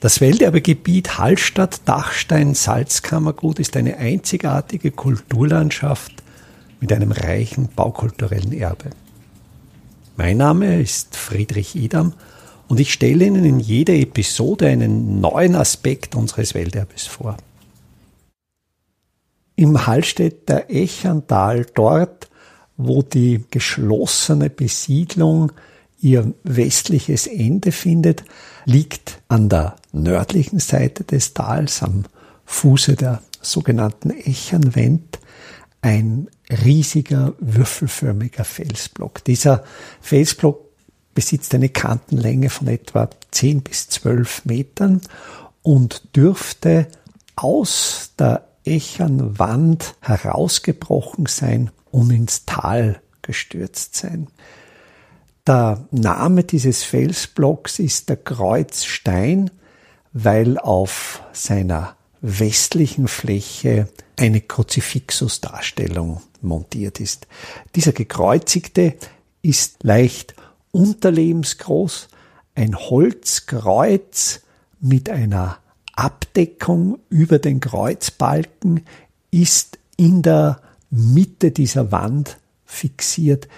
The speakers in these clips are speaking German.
Das Welterbegebiet Hallstatt-Dachstein-Salzkammergut ist eine einzigartige Kulturlandschaft mit einem reichen baukulturellen Erbe. Mein Name ist Friedrich Idam und ich stelle Ihnen in jeder Episode einen neuen Aspekt unseres Welterbes vor. Im Hallstätter Echantal, dort, wo die geschlossene Besiedlung ihr westliches Ende findet, liegt an der nördlichen Seite des Tals am Fuße der sogenannten Echernwend ein riesiger würfelförmiger Felsblock. Dieser Felsblock besitzt eine Kantenlänge von etwa 10 bis 12 Metern und dürfte aus der Echernwand herausgebrochen sein und ins Tal gestürzt sein. Der Name dieses Felsblocks ist der Kreuzstein, weil auf seiner westlichen Fläche eine Kruzifixus-Darstellung montiert ist. Dieser gekreuzigte ist leicht unterlebensgroß, ein Holzkreuz mit einer Abdeckung über den Kreuzbalken ist in der Mitte dieser Wand fixiert.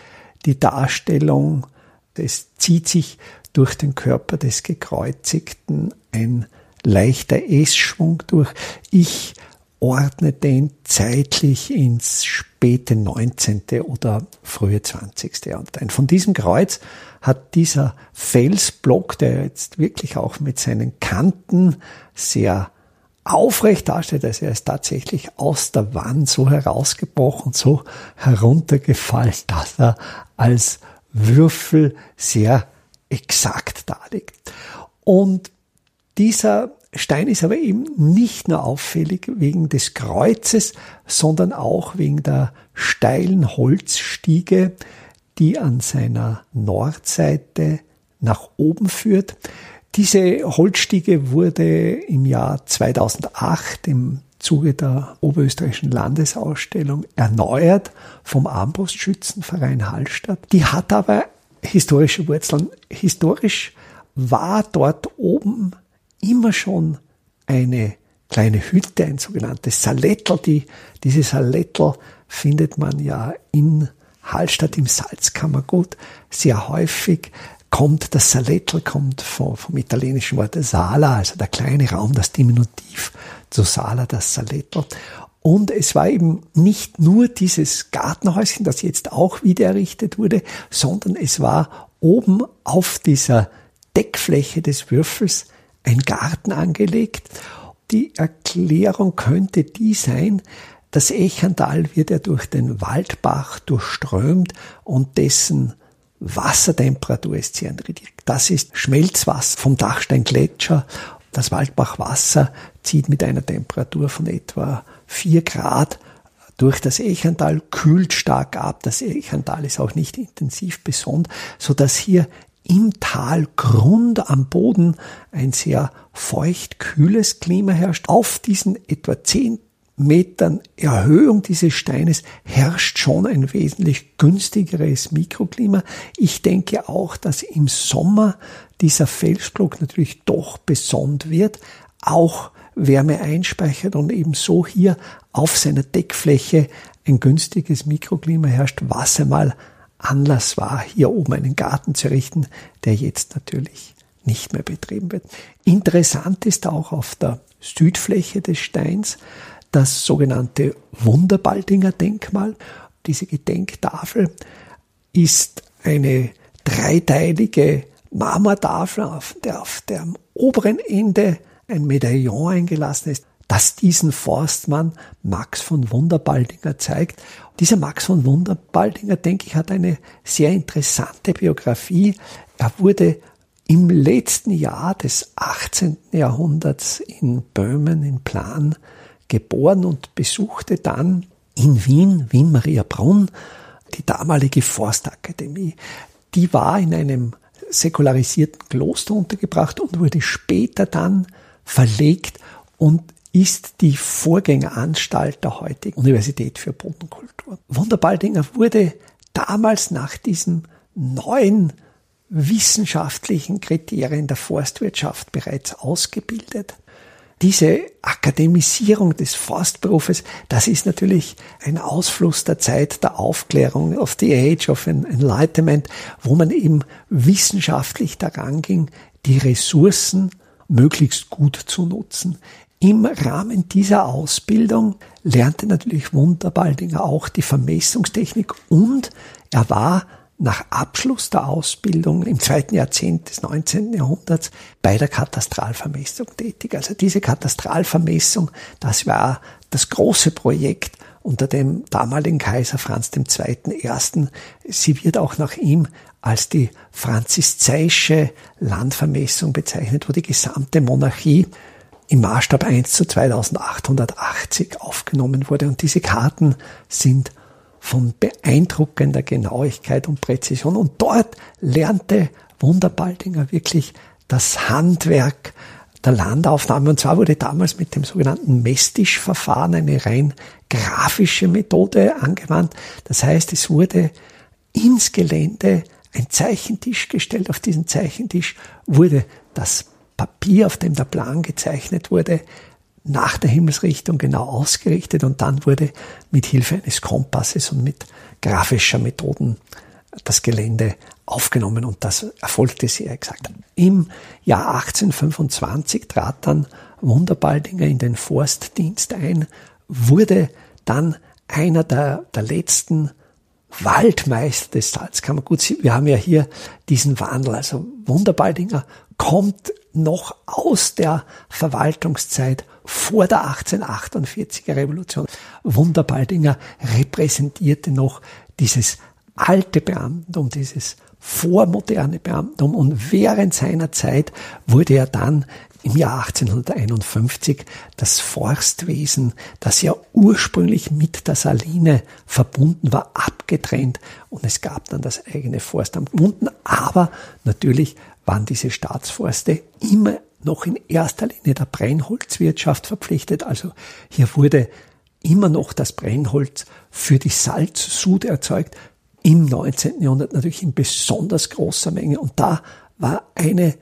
Die Darstellung es zieht sich durch den Körper des Gekreuzigten ein leichter S-Schwung durch. Ich ordne den zeitlich ins späte 19. oder frühe 20. Jahrhundert ein. Von diesem Kreuz hat dieser Felsblock, der jetzt wirklich auch mit seinen Kanten sehr aufrecht darstellt, also er ist tatsächlich aus der Wand so herausgebrochen, so heruntergefallen, dass er als Würfel sehr exakt darlegt. Und dieser Stein ist aber eben nicht nur auffällig wegen des Kreuzes, sondern auch wegen der steilen Holzstiege, die an seiner Nordseite nach oben führt. Diese Holzstiege wurde im Jahr 2008 im Zuge der Oberösterreichischen Landesausstellung erneuert vom Armbrustschützenverein Hallstatt. Die hat aber historische Wurzeln. Historisch war dort oben immer schon eine kleine Hütte, ein sogenanntes Salettel. Die, diese Salettel findet man ja in Hallstatt im Salzkammergut sehr häufig kommt das Salettel kommt vom, vom italienischen Wort Sala, also der kleine Raum, das Diminutiv zu Sala, das Salettel. Und es war eben nicht nur dieses Gartenhäuschen, das jetzt auch wieder errichtet wurde, sondern es war oben auf dieser Deckfläche des Würfels ein Garten angelegt. Die Erklärung könnte die sein, das Echantal wird ja durch den Waldbach durchströmt und dessen Wassertemperatur ist sehr niedrig. Das ist Schmelzwasser vom Dachsteingletscher. Das Waldbachwasser zieht mit einer Temperatur von etwa vier Grad durch das Echantal, kühlt stark ab. Das Echantal ist auch nicht intensiv besonnt, so dass hier im Talgrund am Boden ein sehr feucht, kühles Klima herrscht. Auf diesen etwa zehn Metern Erhöhung dieses Steines herrscht schon ein wesentlich günstigeres Mikroklima. Ich denke auch, dass im Sommer dieser Felsblock natürlich doch besonnt wird, auch Wärme einspeichert und ebenso hier auf seiner Deckfläche ein günstiges Mikroklima herrscht, was einmal Anlass war, hier oben einen Garten zu errichten, der jetzt natürlich nicht mehr betrieben wird. Interessant ist auch auf der Südfläche des Steins, das sogenannte Wunderbaldinger Denkmal. Diese Gedenktafel ist eine dreiteilige Marmortafel, auf der auf dem oberen Ende ein Medaillon eingelassen ist, das diesen Forstmann Max von Wunderbaldinger zeigt. Dieser Max von Wunderbaldinger, denke ich, hat eine sehr interessante Biografie. Er wurde im letzten Jahr des 18. Jahrhunderts in Böhmen, in Plan, geboren und besuchte dann in Wien, Wien Maria Brunn, die damalige Forstakademie. Die war in einem säkularisierten Kloster untergebracht und wurde später dann verlegt und ist die Vorgängeranstalt der heutigen Universität für Bodenkultur. Wunderbaldinger wurde damals nach diesem neuen wissenschaftlichen Kriterien der Forstwirtschaft bereits ausgebildet. Diese Akademisierung des Forstberufes, das ist natürlich ein Ausfluss der Zeit der Aufklärung, of the Age of Enlightenment, wo man eben wissenschaftlich daran ging, die Ressourcen möglichst gut zu nutzen. Im Rahmen dieser Ausbildung lernte natürlich Wunderbaldinger auch die Vermessungstechnik und er war nach Abschluss der Ausbildung im zweiten Jahrzehnt des 19. Jahrhunderts bei der Katastralvermessung tätig. Also diese Katastralvermessung, das war das große Projekt unter dem damaligen Kaiser Franz II. I. Sie wird auch nach ihm als die franziszeische Landvermessung bezeichnet, wo die gesamte Monarchie im Maßstab 1 zu 2880 aufgenommen wurde. Und diese Karten sind von beeindruckender Genauigkeit und Präzision. Und dort lernte Wunderbaldinger wirklich das Handwerk der Landaufnahme. Und zwar wurde damals mit dem sogenannten Mestisch-Verfahren eine rein grafische Methode angewandt. Das heißt, es wurde ins Gelände ein Zeichentisch gestellt. Auf diesen Zeichentisch wurde das Papier, auf dem der Plan gezeichnet wurde, nach der Himmelsrichtung genau ausgerichtet und dann wurde mit Hilfe eines Kompasses und mit grafischer Methoden das Gelände aufgenommen und das erfolgte sehr exakt. Im Jahr 1825 trat dann Wunderbaldinger in den Forstdienst ein, wurde dann einer der, der letzten Waldmeister des Salzkammerguts. Wir haben ja hier diesen Wandel. Also Wunderbaldinger kommt noch aus der Verwaltungszeit vor der 1848er Revolution. Wunderbaldinger repräsentierte noch dieses alte Beamtentum, dieses vormoderne Beamtentum und während seiner Zeit wurde er dann im Jahr 1851 das Forstwesen, das ja ursprünglich mit der Saline verbunden war, abgetrennt. Und es gab dann das eigene Forstamt. Gebunden, aber natürlich waren diese Staatsforste immer noch in erster Linie der Brennholzwirtschaft verpflichtet. Also hier wurde immer noch das Brennholz für die Salzsud erzeugt. Im 19. Jahrhundert natürlich in besonders großer Menge. Und da war eine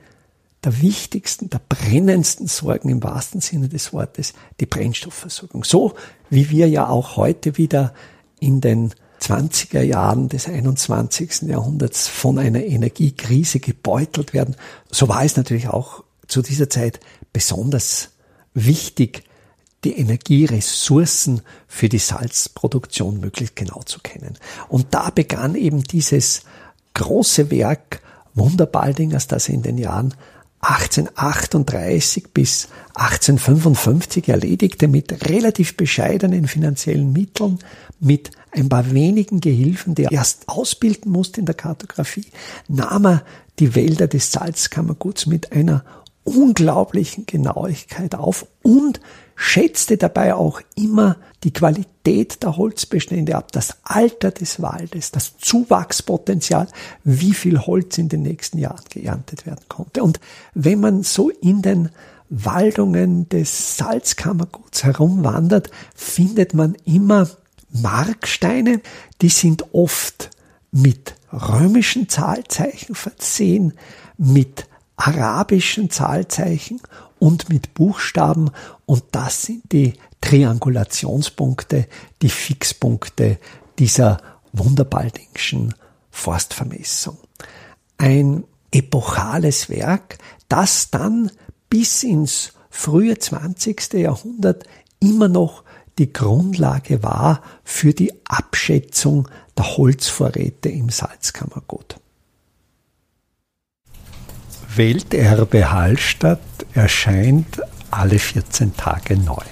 der wichtigsten, der brennendsten Sorgen im wahrsten Sinne des Wortes die Brennstoffversorgung. So wie wir ja auch heute wieder in den 20er Jahren des 21. Jahrhunderts von einer Energiekrise gebeutelt werden. So war es natürlich auch zu dieser Zeit besonders wichtig, die Energieressourcen für die Salzproduktion möglichst genau zu kennen. Und da begann eben dieses große Werk Wunderbaldingers, das in den Jahren 1838 bis 1855 erledigte mit relativ bescheidenen finanziellen Mitteln, mit ein paar wenigen Gehilfen, die er erst ausbilden musste in der Kartografie, nahm er die Wälder des Salzkammerguts mit einer unglaublichen Genauigkeit auf und schätzte dabei auch immer die Qualität der Holzbestände ab, das Alter des Waldes, das Zuwachspotenzial, wie viel Holz in den nächsten Jahren geerntet werden konnte. Und wenn man so in den Waldungen des Salzkammerguts herumwandert, findet man immer Marksteine, die sind oft mit römischen Zahlzeichen versehen, mit arabischen Zahlzeichen und mit Buchstaben und das sind die Triangulationspunkte, die Fixpunkte dieser wunderbaldingschen Forstvermessung. Ein epochales Werk, das dann bis ins frühe 20. Jahrhundert immer noch die Grundlage war für die Abschätzung der Holzvorräte im Salzkammergut. Welterbe Hallstatt erscheint alle 14 Tage neu.